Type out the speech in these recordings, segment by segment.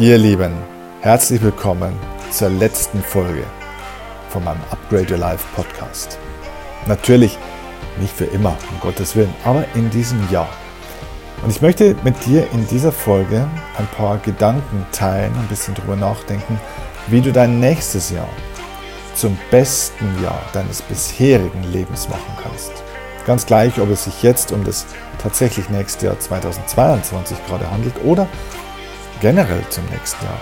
Ihr Lieben, herzlich willkommen zur letzten Folge von meinem Upgrade Your Life Podcast. Natürlich nicht für immer, um Gottes Willen, aber in diesem Jahr. Und ich möchte mit dir in dieser Folge ein paar Gedanken teilen, ein bisschen drüber nachdenken, wie du dein nächstes Jahr zum besten Jahr deines bisherigen Lebens machen kannst. Ganz gleich, ob es sich jetzt um das tatsächlich nächste Jahr 2022 gerade handelt oder generell zum nächsten Jahr.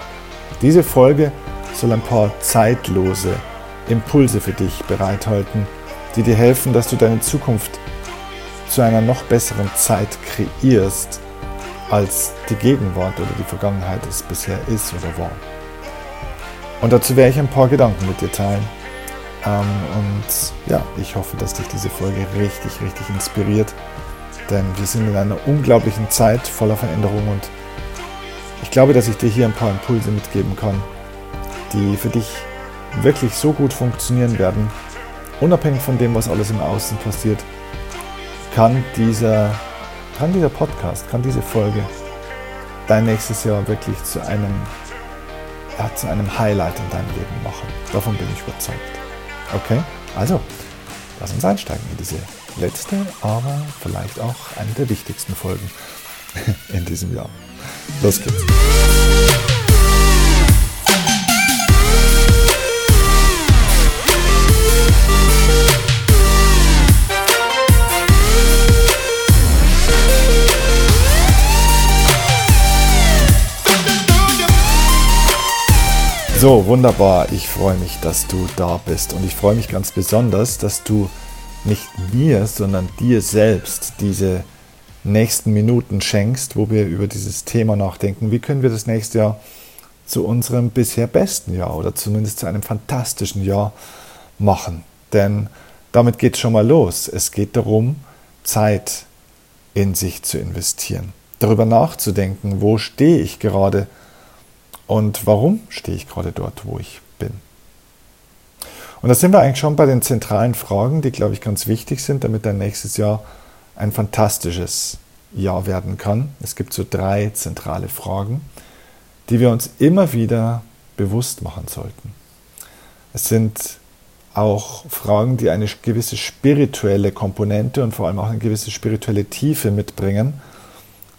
Diese Folge soll ein paar zeitlose Impulse für dich bereithalten, die dir helfen, dass du deine Zukunft zu einer noch besseren Zeit kreierst, als die Gegenwart oder die Vergangenheit es bisher ist oder war. Und dazu werde ich ein paar Gedanken mit dir teilen. Ähm, und ja, ich hoffe, dass dich diese Folge richtig, richtig inspiriert. Denn wir sind in einer unglaublichen Zeit voller Veränderung und ich glaube, dass ich dir hier ein paar Impulse mitgeben kann, die für dich wirklich so gut funktionieren werden, unabhängig von dem, was alles im Außen passiert, kann dieser, kann dieser Podcast, kann diese Folge dein nächstes Jahr wirklich zu einem, ja, zu einem Highlight in deinem Leben machen. Davon bin ich überzeugt. Okay, also lass uns einsteigen in diese letzte, aber vielleicht auch eine der wichtigsten Folgen in diesem Jahr. Los geht's. So, wunderbar. Ich freue mich, dass du da bist. Und ich freue mich ganz besonders, dass du nicht mir, sondern dir selbst diese nächsten Minuten schenkst, wo wir über dieses Thema nachdenken. Wie können wir das nächste Jahr zu unserem bisher besten Jahr oder zumindest zu einem fantastischen Jahr machen? Denn damit geht es schon mal los. Es geht darum, Zeit in sich zu investieren, darüber nachzudenken, wo stehe ich gerade und warum stehe ich gerade dort, wo ich bin. Und da sind wir eigentlich schon bei den zentralen Fragen, die, glaube ich, ganz wichtig sind, damit dein nächstes Jahr ein fantastisches Jahr werden kann. Es gibt so drei zentrale Fragen, die wir uns immer wieder bewusst machen sollten. Es sind auch Fragen, die eine gewisse spirituelle Komponente und vor allem auch eine gewisse spirituelle Tiefe mitbringen.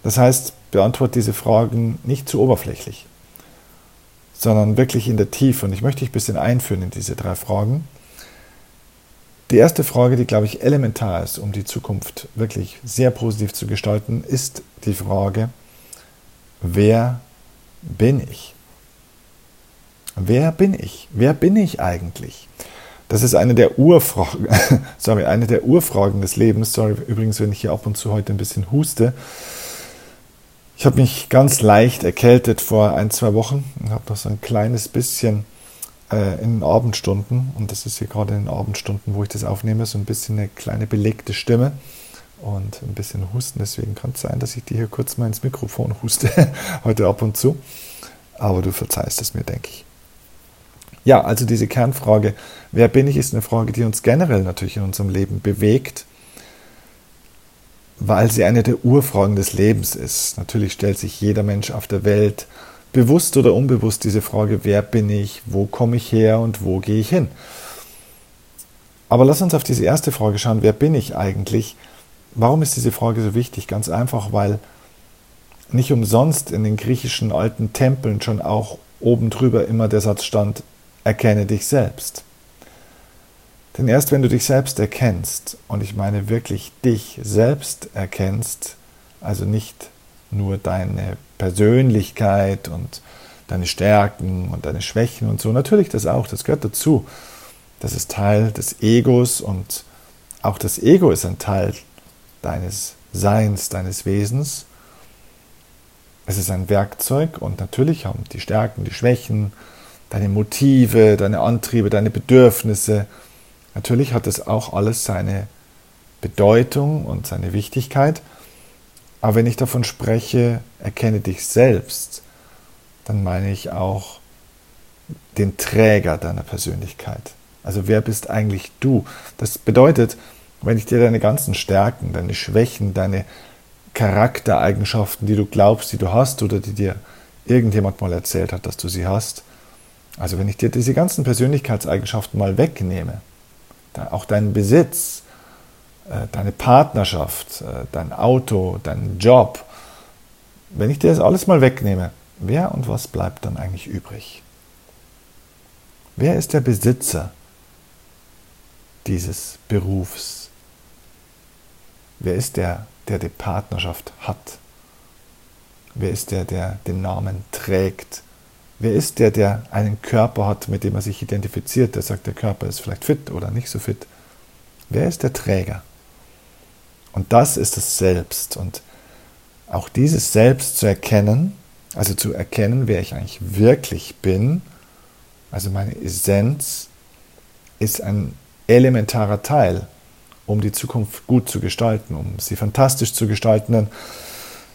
Das heißt, beantworte diese Fragen nicht zu oberflächlich, sondern wirklich in der Tiefe. Und ich möchte dich ein bisschen einführen in diese drei Fragen. Die erste Frage, die, glaube ich, elementar ist, um die Zukunft wirklich sehr positiv zu gestalten, ist die Frage, wer bin ich? Wer bin ich? Wer bin ich eigentlich? Das ist eine der Urfragen, sorry, eine der Urfragen des Lebens. Sorry, übrigens, wenn ich hier ab und zu heute ein bisschen huste. Ich habe mich ganz leicht erkältet vor ein, zwei Wochen und habe noch so ein kleines bisschen äh, in den Abendstunden, und das ist hier gerade in den Abendstunden, wo ich das aufnehme, so ein bisschen eine kleine belegte Stimme und ein bisschen Husten. Deswegen kann es sein, dass ich dir hier kurz mal ins Mikrofon huste, heute ab und zu. Aber du verzeihst es mir, denke ich. Ja, also diese Kernfrage, wer bin ich, ist eine Frage, die uns generell natürlich in unserem Leben bewegt, weil sie eine der Urfragen des Lebens ist. Natürlich stellt sich jeder Mensch auf der Welt bewusst oder unbewusst diese Frage, wer bin ich, wo komme ich her und wo gehe ich hin. Aber lass uns auf diese erste Frage schauen, wer bin ich eigentlich? Warum ist diese Frage so wichtig? Ganz einfach, weil nicht umsonst in den griechischen alten Tempeln schon auch oben drüber immer der Satz stand, erkenne dich selbst. Denn erst wenn du dich selbst erkennst, und ich meine wirklich dich selbst erkennst, also nicht nur deine Persönlichkeit und deine Stärken und deine Schwächen und so. Natürlich das auch, das gehört dazu. Das ist Teil des Egos und auch das Ego ist ein Teil deines Seins, deines Wesens. Es ist ein Werkzeug und natürlich haben die Stärken, die Schwächen, deine Motive, deine Antriebe, deine Bedürfnisse. Natürlich hat es auch alles seine Bedeutung und seine Wichtigkeit. Aber wenn ich davon spreche, erkenne dich selbst, dann meine ich auch den Träger deiner Persönlichkeit. Also wer bist eigentlich du? Das bedeutet, wenn ich dir deine ganzen Stärken, deine Schwächen, deine Charaktereigenschaften, die du glaubst, die du hast oder die dir irgendjemand mal erzählt hat, dass du sie hast. Also wenn ich dir diese ganzen Persönlichkeitseigenschaften mal wegnehme, auch deinen Besitz, deine Partnerschaft, äh, dein Auto, deinen Job, wenn ich dir das alles mal wegnehme, wer und was bleibt dann eigentlich übrig? Wer ist der Besitzer dieses Berufs? Wer ist der, der die Partnerschaft hat? Wer ist der, der den Namen trägt? Wer ist der, der einen Körper hat, mit dem er sich identifiziert, der sagt, der Körper ist vielleicht fit oder nicht so fit? Wer ist der Träger? Und das ist das Selbst. Und auch dieses Selbst zu erkennen, also zu erkennen, wer ich eigentlich wirklich bin, also meine Essenz, ist ein elementarer Teil, um die Zukunft gut zu gestalten, um sie fantastisch zu gestalten. Denn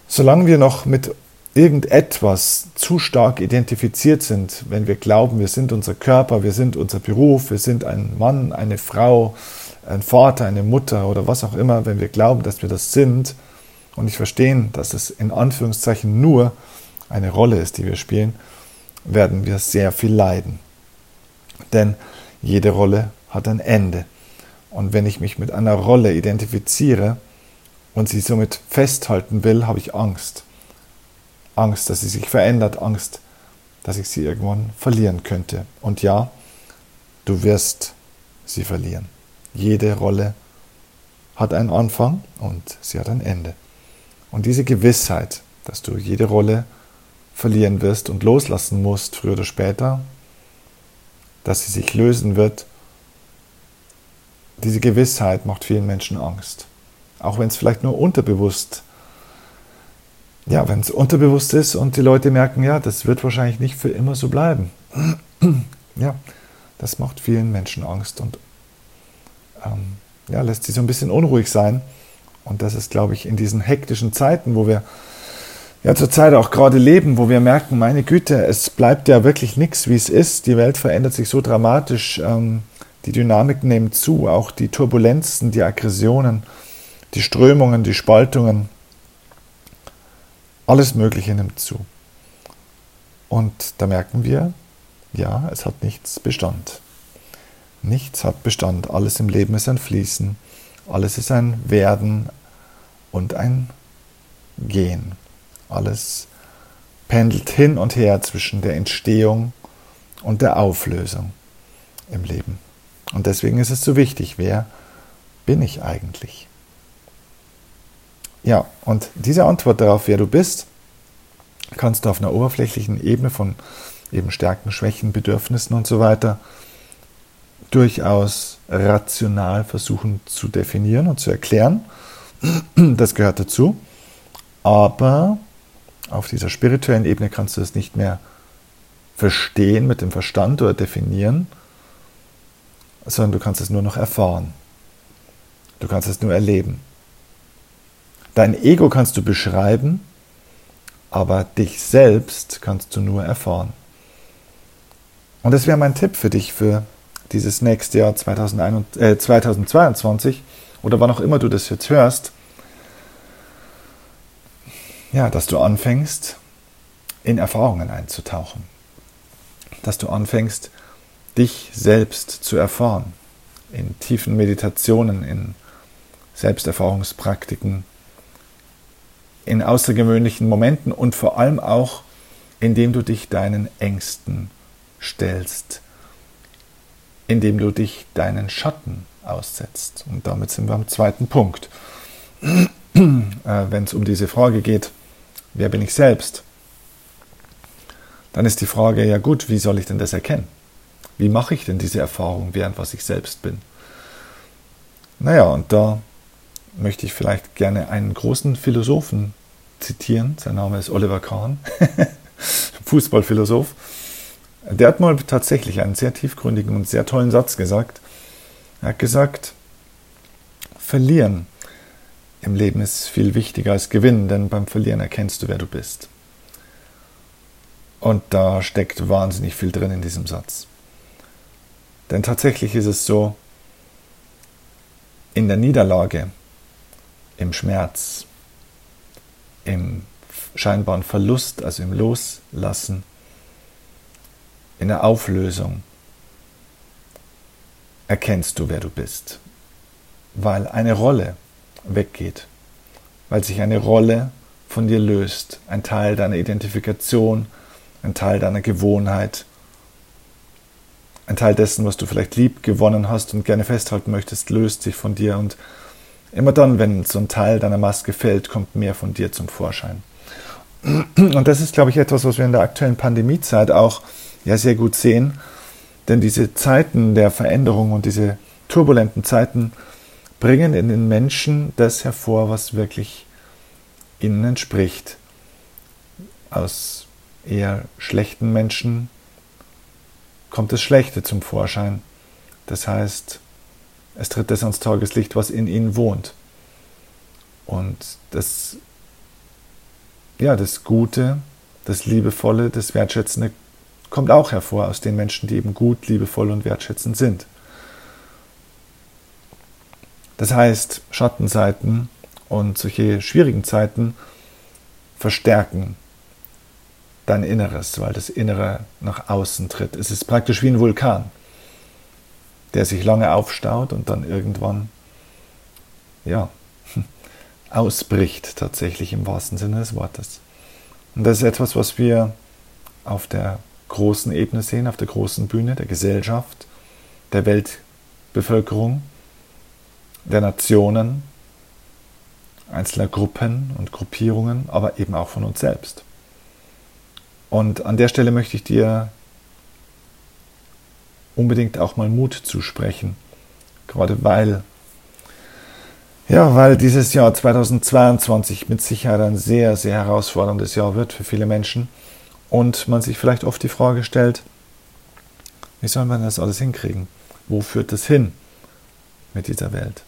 solange wir noch mit irgendetwas zu stark identifiziert sind, wenn wir glauben, wir sind unser Körper, wir sind unser Beruf, wir sind ein Mann, eine Frau, ein Vater, eine Mutter oder was auch immer, wenn wir glauben, dass wir das sind und nicht verstehen, dass es in Anführungszeichen nur eine Rolle ist, die wir spielen, werden wir sehr viel leiden. Denn jede Rolle hat ein Ende. Und wenn ich mich mit einer Rolle identifiziere und sie somit festhalten will, habe ich Angst. Angst, dass sie sich verändert, Angst, dass ich sie irgendwann verlieren könnte. Und ja, du wirst sie verlieren. Jede Rolle hat einen Anfang und sie hat ein Ende. Und diese Gewissheit, dass du jede Rolle verlieren wirst und loslassen musst, früher oder später, dass sie sich lösen wird, diese Gewissheit macht vielen Menschen Angst. Auch wenn es vielleicht nur unterbewusst, ja, wenn es unterbewusst ist und die Leute merken, ja, das wird wahrscheinlich nicht für immer so bleiben. ja, das macht vielen Menschen Angst und ähm, ja, lässt sie so ein bisschen unruhig sein. Und das ist, glaube ich, in diesen hektischen Zeiten, wo wir ja zurzeit auch gerade leben, wo wir merken, meine Güte, es bleibt ja wirklich nichts, wie es ist. Die Welt verändert sich so dramatisch. Ähm, die Dynamiken nehmen zu, auch die Turbulenzen, die Aggressionen, die Strömungen, die Spaltungen. Alles Mögliche nimmt zu. Und da merken wir, ja, es hat nichts Bestand. Nichts hat Bestand. Alles im Leben ist ein Fließen. Alles ist ein Werden und ein Gehen. Alles pendelt hin und her zwischen der Entstehung und der Auflösung im Leben. Und deswegen ist es so wichtig, wer bin ich eigentlich? Ja, und diese Antwort darauf, wer du bist, kannst du auf einer oberflächlichen Ebene von eben Stärken, Schwächen, Bedürfnissen und so weiter durchaus rational versuchen zu definieren und zu erklären. Das gehört dazu. Aber auf dieser spirituellen Ebene kannst du es nicht mehr verstehen mit dem Verstand oder definieren, sondern du kannst es nur noch erfahren. Du kannst es nur erleben. Dein Ego kannst du beschreiben, aber dich selbst kannst du nur erfahren. Und das wäre mein Tipp für dich für dieses nächste Jahr 2021, äh, 2022 oder wann auch immer du das jetzt hörst, ja, dass du anfängst, in Erfahrungen einzutauchen. Dass du anfängst, dich selbst zu erfahren. In tiefen Meditationen, in Selbsterfahrungspraktiken, in außergewöhnlichen Momenten und vor allem auch, indem du dich deinen Ängsten stellst, indem du dich deinen Schatten aussetzt. Und damit sind wir am zweiten Punkt. äh, Wenn es um diese Frage geht, wer bin ich selbst, dann ist die Frage, ja gut, wie soll ich denn das erkennen? Wie mache ich denn diese Erfahrung, während was ich selbst bin? Naja, und da möchte ich vielleicht gerne einen großen Philosophen zitieren. Sein Name ist Oliver Kahn, Fußballphilosoph. Der hat mal tatsächlich einen sehr tiefgründigen und sehr tollen Satz gesagt. Er hat gesagt, verlieren im Leben ist viel wichtiger als gewinnen, denn beim Verlieren erkennst du, wer du bist. Und da steckt wahnsinnig viel drin in diesem Satz. Denn tatsächlich ist es so, in der Niederlage, im Schmerz, im scheinbaren Verlust, also im Loslassen, in der Auflösung, erkennst du, wer du bist. Weil eine Rolle weggeht, weil sich eine Rolle von dir löst, ein Teil deiner Identifikation, ein Teil deiner Gewohnheit, ein Teil dessen, was du vielleicht lieb gewonnen hast und gerne festhalten möchtest, löst sich von dir und immer dann, wenn so ein Teil deiner Maske fällt, kommt mehr von dir zum Vorschein. Und das ist, glaube ich, etwas, was wir in der aktuellen Pandemiezeit auch ja sehr gut sehen, denn diese Zeiten der Veränderung und diese turbulenten Zeiten bringen in den Menschen das hervor, was wirklich ihnen entspricht. Aus eher schlechten Menschen kommt das Schlechte zum Vorschein. Das heißt, es tritt das ans Tageslicht, was in ihnen wohnt. Und das, ja, das Gute, das Liebevolle, das Wertschätzende kommt auch hervor aus den Menschen, die eben gut, liebevoll und wertschätzend sind. Das heißt, Schattenseiten und solche schwierigen Zeiten verstärken dein Inneres, weil das Innere nach außen tritt. Es ist praktisch wie ein Vulkan, der sich lange aufstaut und dann irgendwann, ja, ausbricht, tatsächlich im wahrsten Sinne des Wortes. Und das ist etwas, was wir auf der großen Ebene sehen, auf der großen Bühne der Gesellschaft, der Weltbevölkerung, der Nationen, einzelner Gruppen und Gruppierungen, aber eben auch von uns selbst. Und an der Stelle möchte ich dir unbedingt auch mal Mut zusprechen, gerade weil ja, weil dieses Jahr 2022 mit Sicherheit ein sehr, sehr herausforderndes Jahr wird für viele Menschen und man sich vielleicht oft die Frage stellt, wie soll man das alles hinkriegen? Wo führt das hin mit dieser Welt?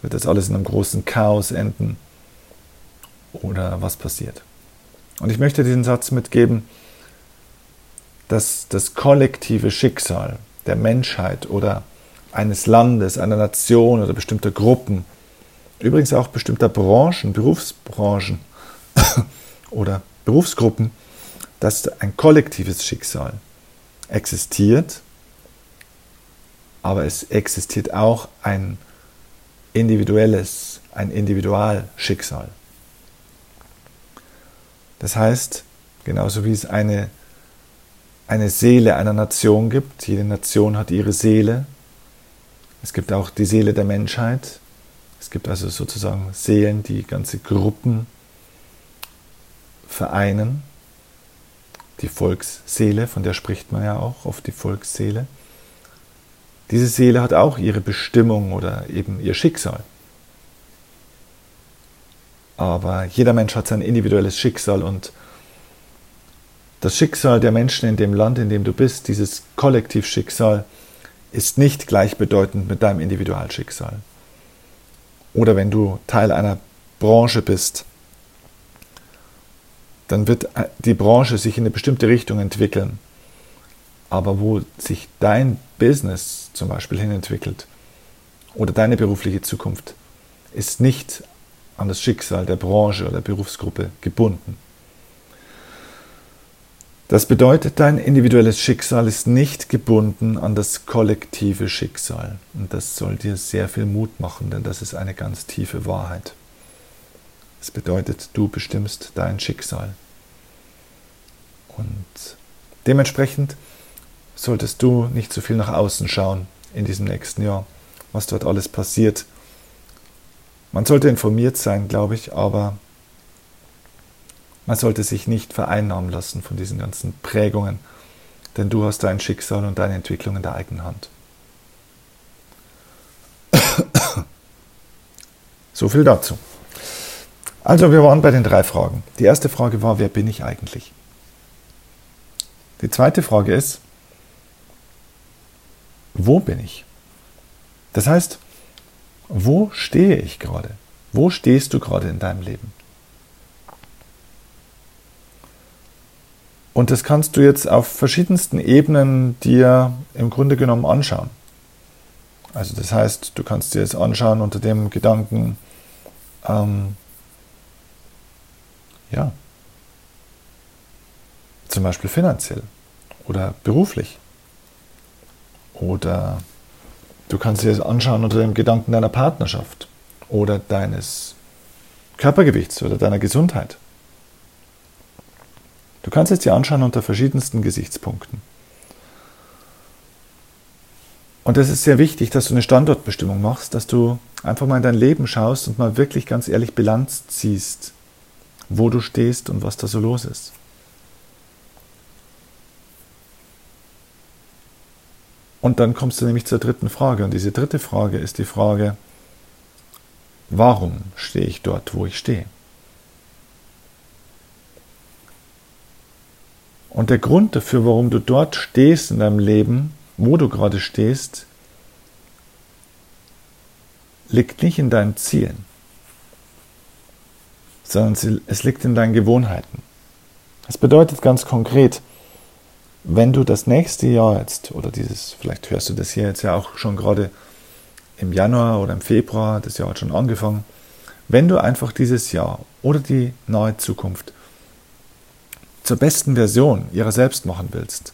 Wird das alles in einem großen Chaos enden? Oder was passiert? Und ich möchte diesen Satz mitgeben, dass das kollektive Schicksal der Menschheit oder eines Landes, einer Nation oder bestimmter Gruppen, übrigens auch bestimmter Branchen, Berufsbranchen oder Berufsgruppen, dass ein kollektives Schicksal existiert, aber es existiert auch ein individuelles, ein Individualschicksal. Das heißt, genauso wie es eine, eine Seele einer Nation gibt, jede Nation hat ihre Seele, es gibt auch die Seele der Menschheit, es gibt also sozusagen Seelen, die ganze Gruppen vereinen, die Volksseele, von der spricht man ja auch oft die Volksseele. Diese Seele hat auch ihre Bestimmung oder eben ihr Schicksal. Aber jeder Mensch hat sein individuelles Schicksal und das Schicksal der Menschen in dem Land, in dem du bist, dieses Kollektivschicksal, ist nicht gleichbedeutend mit deinem Individualschicksal. Oder wenn du Teil einer Branche bist, dann wird die Branche sich in eine bestimmte Richtung entwickeln. Aber wo sich dein Business zum Beispiel hinentwickelt oder deine berufliche Zukunft, ist nicht an das Schicksal der Branche oder der Berufsgruppe gebunden. Das bedeutet, dein individuelles Schicksal ist nicht gebunden an das kollektive Schicksal. Und das soll dir sehr viel Mut machen, denn das ist eine ganz tiefe Wahrheit. Es bedeutet, du bestimmst dein Schicksal. Und dementsprechend solltest du nicht zu viel nach außen schauen in diesem nächsten Jahr, was dort alles passiert man sollte informiert sein, glaube ich, aber man sollte sich nicht vereinnahmen lassen von diesen ganzen Prägungen, denn du hast dein Schicksal und deine Entwicklung in der eigenen Hand. So viel dazu. Also wir waren bei den drei Fragen. Die erste Frage war, wer bin ich eigentlich? Die zweite Frage ist, wo bin ich? Das heißt, wo stehe ich gerade? Wo stehst du gerade in deinem Leben? Und das kannst du jetzt auf verschiedensten Ebenen dir im Grunde genommen anschauen. Also das heißt, du kannst dir es anschauen unter dem Gedanken, ähm, Ja. Zum Beispiel finanziell oder beruflich. Oder du kannst dir das anschauen unter dem Gedanken deiner Partnerschaft oder deines Körpergewichts oder deiner Gesundheit. Du kannst es dir anschauen unter verschiedensten Gesichtspunkten. Und es ist sehr wichtig, dass du eine Standortbestimmung machst, dass du einfach mal in dein Leben schaust und mal wirklich ganz ehrlich Bilanz ziehst, wo du stehst und was da so los ist. Und dann kommst du nämlich zur dritten Frage. Und diese dritte Frage ist die Frage, warum stehe ich dort, wo ich stehe? Und der Grund dafür, warum du dort stehst in deinem Leben, wo du gerade stehst, liegt nicht in deinen Zielen, sondern es liegt in deinen Gewohnheiten. Das bedeutet ganz konkret, wenn du das nächste Jahr jetzt, oder dieses, vielleicht hörst du das hier jetzt ja auch schon gerade im Januar oder im Februar, das Jahr hat schon angefangen, wenn du einfach dieses Jahr oder die nahe Zukunft zur besten Version ihrer selbst machen willst,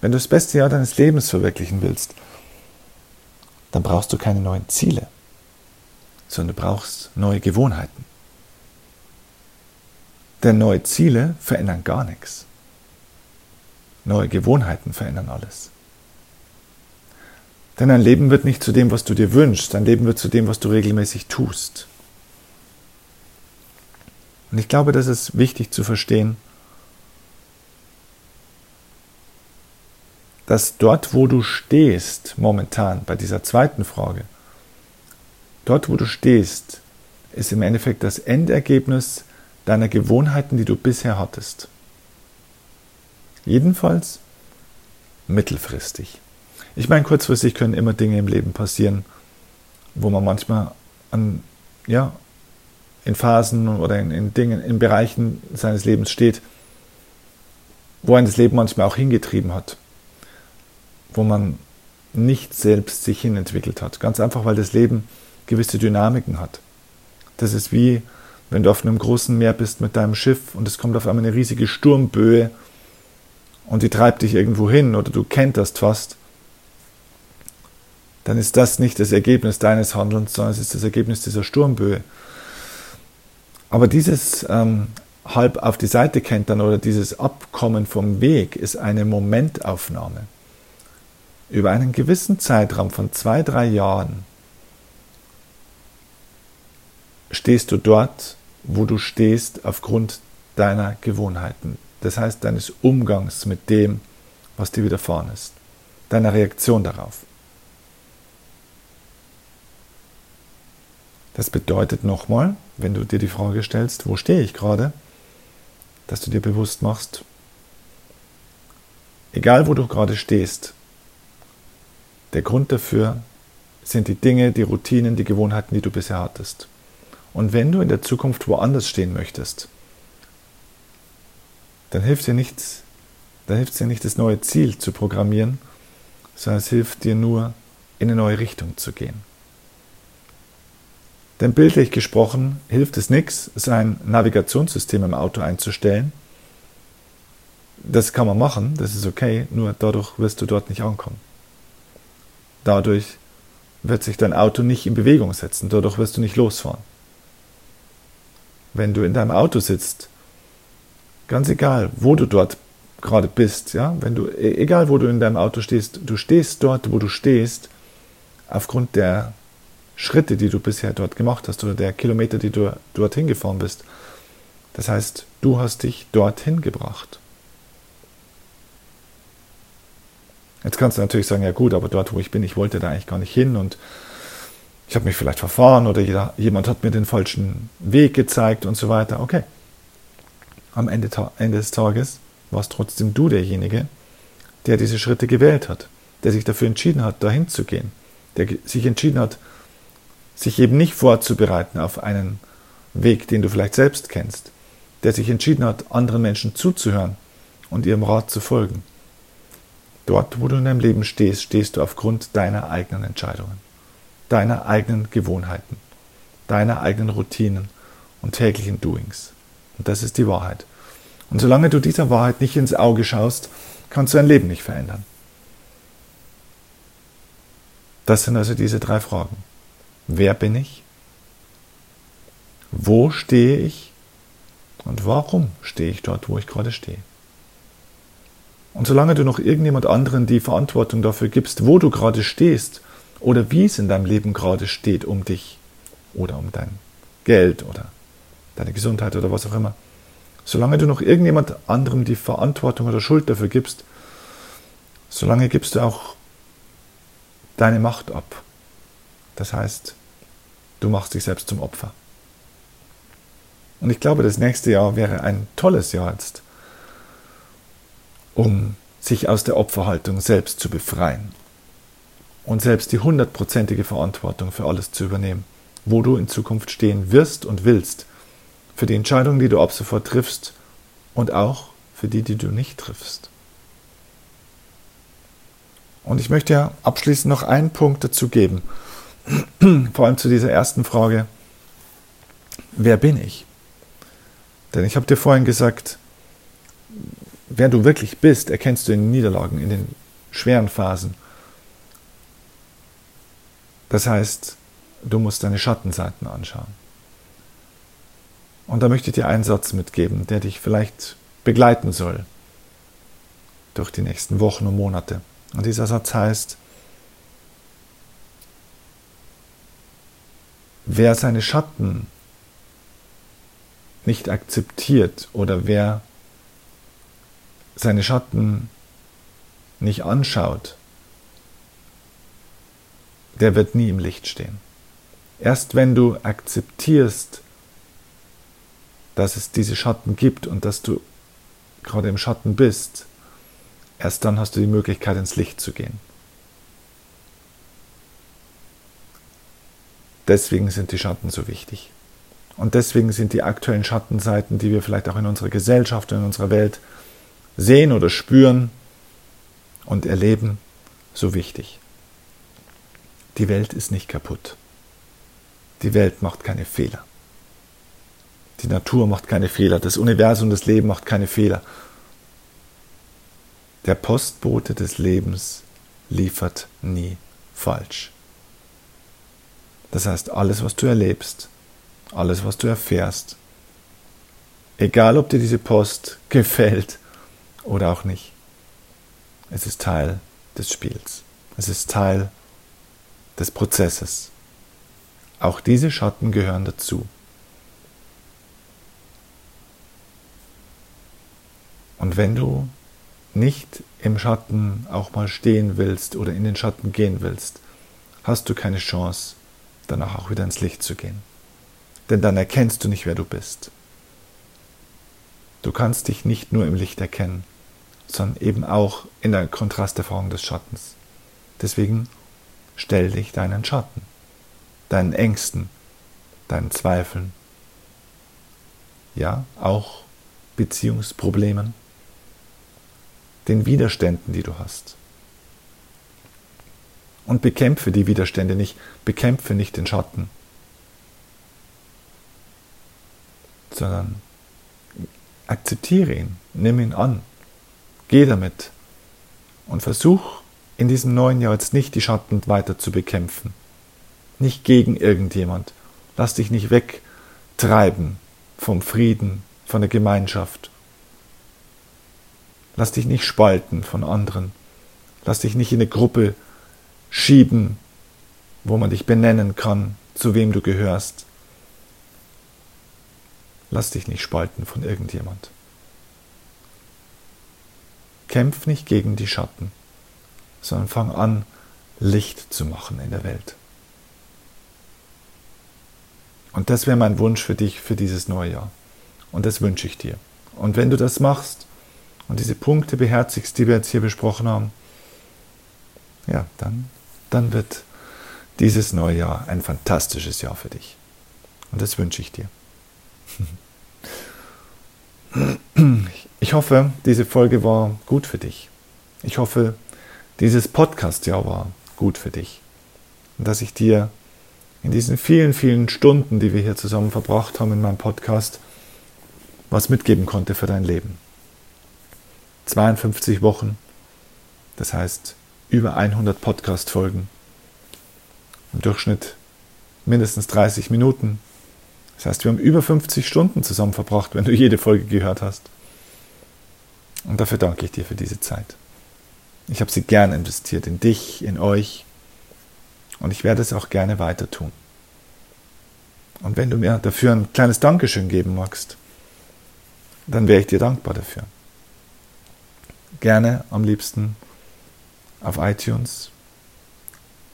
wenn du das beste Jahr deines Lebens verwirklichen willst, dann brauchst du keine neuen Ziele, sondern du brauchst neue Gewohnheiten. Denn neue Ziele verändern gar nichts. Neue Gewohnheiten verändern alles. Denn dein Leben wird nicht zu dem, was du dir wünschst, dein Leben wird zu dem, was du regelmäßig tust. Und ich glaube, das ist wichtig zu verstehen, dass dort, wo du stehst, momentan bei dieser zweiten Frage, dort, wo du stehst, ist im Endeffekt das Endergebnis deiner Gewohnheiten, die du bisher hattest. Jedenfalls mittelfristig. Ich meine, kurzfristig können immer Dinge im Leben passieren, wo man manchmal an, ja, in Phasen oder in, in Dingen, in Bereichen seines Lebens steht, wo ein das Leben manchmal auch hingetrieben hat, wo man nicht selbst sich hinentwickelt hat. Ganz einfach, weil das Leben gewisse Dynamiken hat. Das ist wie, wenn du auf einem großen Meer bist mit deinem Schiff und es kommt auf einmal eine riesige Sturmböe und die treibt dich irgendwo hin oder du kenterst fast, dann ist das nicht das Ergebnis deines Handelns, sondern es ist das Ergebnis dieser Sturmböe. Aber dieses ähm, halb auf die Seite kentern oder dieses Abkommen vom Weg ist eine Momentaufnahme. Über einen gewissen Zeitraum von zwei, drei Jahren stehst du dort, wo du stehst, aufgrund deiner Gewohnheiten, das heißt deines Umgangs mit dem, was dir widerfahren ist, deiner Reaktion darauf. Das bedeutet nochmal, wenn du dir die Frage stellst, wo stehe ich gerade, dass du dir bewusst machst, egal wo du gerade stehst, der Grund dafür sind die Dinge, die Routinen, die Gewohnheiten, die du bisher hattest. Und wenn du in der Zukunft woanders stehen möchtest, dann hilft dir nichts, dann hilft dir nicht, das neue Ziel zu programmieren, sondern es hilft dir nur, in eine neue Richtung zu gehen. Denn bildlich gesprochen hilft es nichts, sein Navigationssystem im Auto einzustellen. Das kann man machen, das ist okay, nur dadurch wirst du dort nicht ankommen. Dadurch wird sich dein Auto nicht in Bewegung setzen, dadurch wirst du nicht losfahren. Wenn du in deinem Auto sitzt Ganz egal, wo du dort gerade bist, ja, wenn du, e, egal wo du in deinem Auto stehst, du stehst dort, wo du stehst, aufgrund der Schritte, die du bisher dort gemacht hast oder der Kilometer, die du dorthin gefahren bist. Das heißt, du hast dich dorthin gebracht. Jetzt kannst du natürlich sagen, ja gut, aber dort, wo ich bin, ich wollte da eigentlich gar nicht hin und ich habe mich vielleicht verfahren oder jemand hat mir den falschen Weg gezeigt und so weiter. Okay, am Ende, Ende des Tages warst trotzdem du derjenige, der diese Schritte gewählt hat, der sich dafür entschieden hat, dahin zu gehen, der sich entschieden hat, sich eben nicht vorzubereiten auf einen Weg, den du vielleicht selbst kennst, der sich entschieden hat, anderen Menschen zuzuhören und ihrem Rat zu folgen. Dort, wo du in deinem Leben stehst, stehst du aufgrund deiner eigenen Entscheidungen, deiner eigenen Gewohnheiten, deiner eigenen Routinen und täglichen Doings Und das ist die Wahrheit. Und solange du dieser Wahrheit nicht ins Auge schaust, kannst du dein Leben nicht verändern. Das sind also diese drei Fragen. Wer bin ich? Wo stehe ich? Und warum stehe ich dort, wo ich gerade stehe? Und solange du noch irgendjemand anderen die Verantwortung dafür gibst, wo du gerade stehst oder wie es in deinem Leben gerade steht um dich oder um dein Geld oder deine Gesundheit oder was auch immer, solange du noch irgendjemand anderem die Verantwortung oder Schuld dafür gibst, solange gibst du auch deine Macht ab. Das heißt, du machst dich selbst zum Opfer. Und ich glaube, das nächste Jahr wäre ein tolles Jahr jetzt, um sich aus der Opferhaltung selbst zu befreien und selbst die hundertprozentige Verantwortung für alles zu übernehmen, wo du in Zukunft stehen wirst und willst, für die Entscheidungen, die du ab sofort triffst und auch für die, die du nicht triffst. Und ich möchte ja abschließend noch einen Punkt dazu geben, vor allem zu dieser ersten Frage, wer bin ich? Denn ich habe dir vorhin gesagt, wer du wirklich bist, erkennst du in den Niederlagen, in den schweren Phasen. Das heißt, du musst deine Schattenseiten anschauen. Und da möchte ich dir einen Satz mitgeben, der dich vielleicht begleiten soll durch die nächsten Wochen und Monate. Und dieser Satz heißt, wer seine Schatten nicht akzeptiert oder wer seine Schatten nicht anschaut, der wird nie im Licht stehen. Erst wenn du akzeptierst, dass es diese Schatten gibt und dass du gerade im Schatten bist, erst dann hast du die Möglichkeit ins Licht zu gehen. Deswegen sind die Schatten so wichtig. Und deswegen sind die aktuellen Schattenseiten, die wir vielleicht auch in unserer Gesellschaft und in unserer Welt sehen oder spüren und erleben, so wichtig. Die Welt ist nicht kaputt. Die Welt macht keine Fehler. Die Natur macht keine Fehler. Das Universum, das Leben macht keine Fehler. Der Postbote des Lebens liefert nie falsch. Das heißt, alles, was du erlebst, alles, was du erfährst, egal ob dir diese Post gefällt oder auch nicht, es ist Teil des Spiels. Es ist Teil des Prozesses. Auch diese Schatten gehören dazu. Und wenn du nicht im Schatten auch mal stehen willst oder in den Schatten gehen willst, hast du keine Chance, danach auch wieder ins Licht zu gehen. Denn dann erkennst du nicht, wer du bist. Du kannst dich nicht nur im Licht erkennen, sondern eben auch in der Kontrasterfahrung des Schattens. Deswegen stell dich deinen Schatten, deinen Ängsten, deinen Zweifeln, ja, auch Beziehungsproblemen, den Widerständen, die du hast. Und bekämpfe die Widerstände nicht, bekämpfe nicht den Schatten, sondern akzeptiere ihn, nimm ihn an, geh damit und versuch in diesem neuen Jahr jetzt nicht die Schatten weiter zu bekämpfen, nicht gegen irgendjemand, lass dich nicht wegtreiben vom Frieden, von der Gemeinschaft, Lass dich nicht spalten von anderen. Lass dich nicht in eine Gruppe schieben, wo man dich benennen kann, zu wem du gehörst. Lass dich nicht spalten von irgendjemand. Kämpf nicht gegen die Schatten, sondern fang an, Licht zu machen in der Welt. Und das wäre mein Wunsch für dich für dieses neue Jahr. Und das wünsche ich dir. Und wenn du das machst, und diese Punkte beherzigst, die wir jetzt hier besprochen haben, ja, dann, dann wird dieses neue Jahr ein fantastisches Jahr für dich. Und das wünsche ich dir. Ich hoffe, diese Folge war gut für dich. Ich hoffe, dieses Podcast-Jahr war gut für dich. Und dass ich dir in diesen vielen, vielen Stunden, die wir hier zusammen verbracht haben in meinem Podcast, was mitgeben konnte für dein Leben. 52 Wochen, das heißt über 100 Podcast-Folgen, im Durchschnitt mindestens 30 Minuten. Das heißt, wir haben über 50 Stunden zusammen verbracht, wenn du jede Folge gehört hast. Und dafür danke ich dir für diese Zeit. Ich habe sie gern investiert in dich, in euch. Und ich werde es auch gerne weiter tun. Und wenn du mir dafür ein kleines Dankeschön geben magst, dann wäre ich dir dankbar dafür. Gerne am liebsten auf iTunes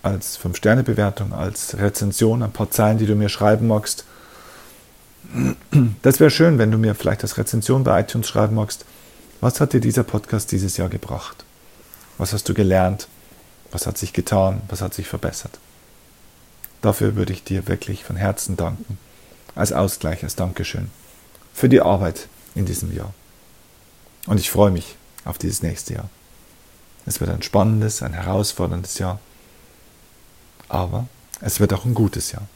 als 5-Sterne-Bewertung, als Rezension, ein paar Zeilen, die du mir schreiben magst. Das wäre schön, wenn du mir vielleicht als Rezension bei iTunes schreiben magst, was hat dir dieser Podcast dieses Jahr gebracht? Was hast du gelernt? Was hat sich getan? Was hat sich verbessert? Dafür würde ich dir wirklich von Herzen danken, als Ausgleich, als Dankeschön für die Arbeit in diesem Jahr. Und ich freue mich auf dieses nächste Jahr. Es wird ein spannendes, ein herausforderndes Jahr, aber es wird auch ein gutes Jahr,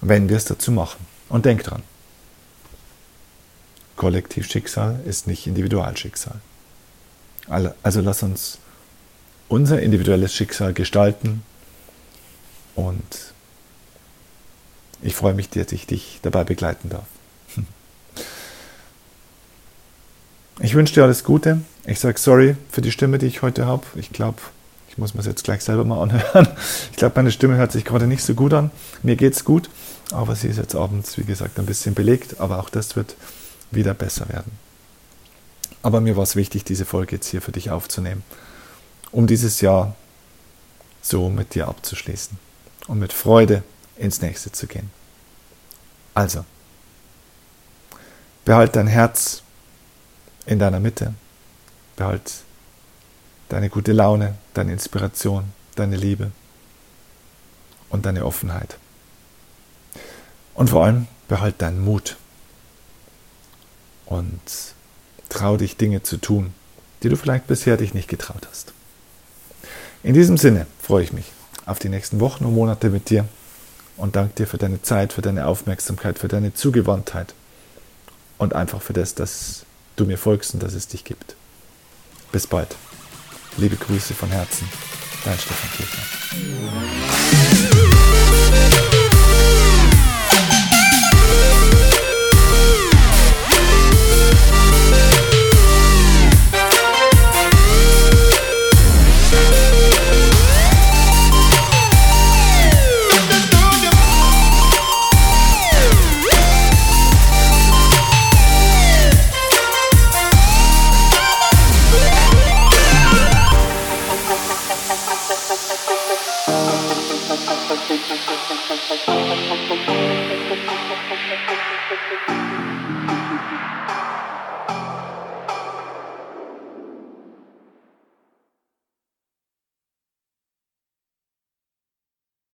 wenn wir es dazu machen. Und denk dran, Kollektivschicksal ist nicht Individualschicksal. Also lass uns unser individuelles Schicksal gestalten und ich freue mich, dass ich dich dabei begleiten darf. Ich wünsche dir alles Gute. Ich sage sorry für die Stimme, die ich heute habe. Ich glaube, muss mir das jetzt gleich selber mal anhören. Ich glaube, meine Stimme hört sich gerade nicht so gut an. Mir geht es gut, aber sie ist jetzt abends, wie gesagt, ein bisschen belegt. Aber auch das wird wieder besser werden. Aber mir war es wichtig, diese Folge jetzt hier für dich aufzunehmen, um dieses Jahr so mit dir abzuschließen und mit Freude ins nächste zu gehen. Also, behalt dein Herz in deiner Mitte, behalt deine gute Laune, deine Inspiration, deine Liebe und deine Offenheit. Und vor allem behalt deinen Mut und trau dich Dinge zu tun, die du vielleicht bisher dich nicht getraut hast. In diesem Sinne freue ich mich auf die nächsten Wochen und Monate mit dir und danke dir für deine Zeit, für deine Aufmerksamkeit, für deine Zugewandtheit und einfach für das, dass du mir folgst und dass es dich gibt. Bis bald. Liebe Grüße von Herzen, dein Stefan Kirchner.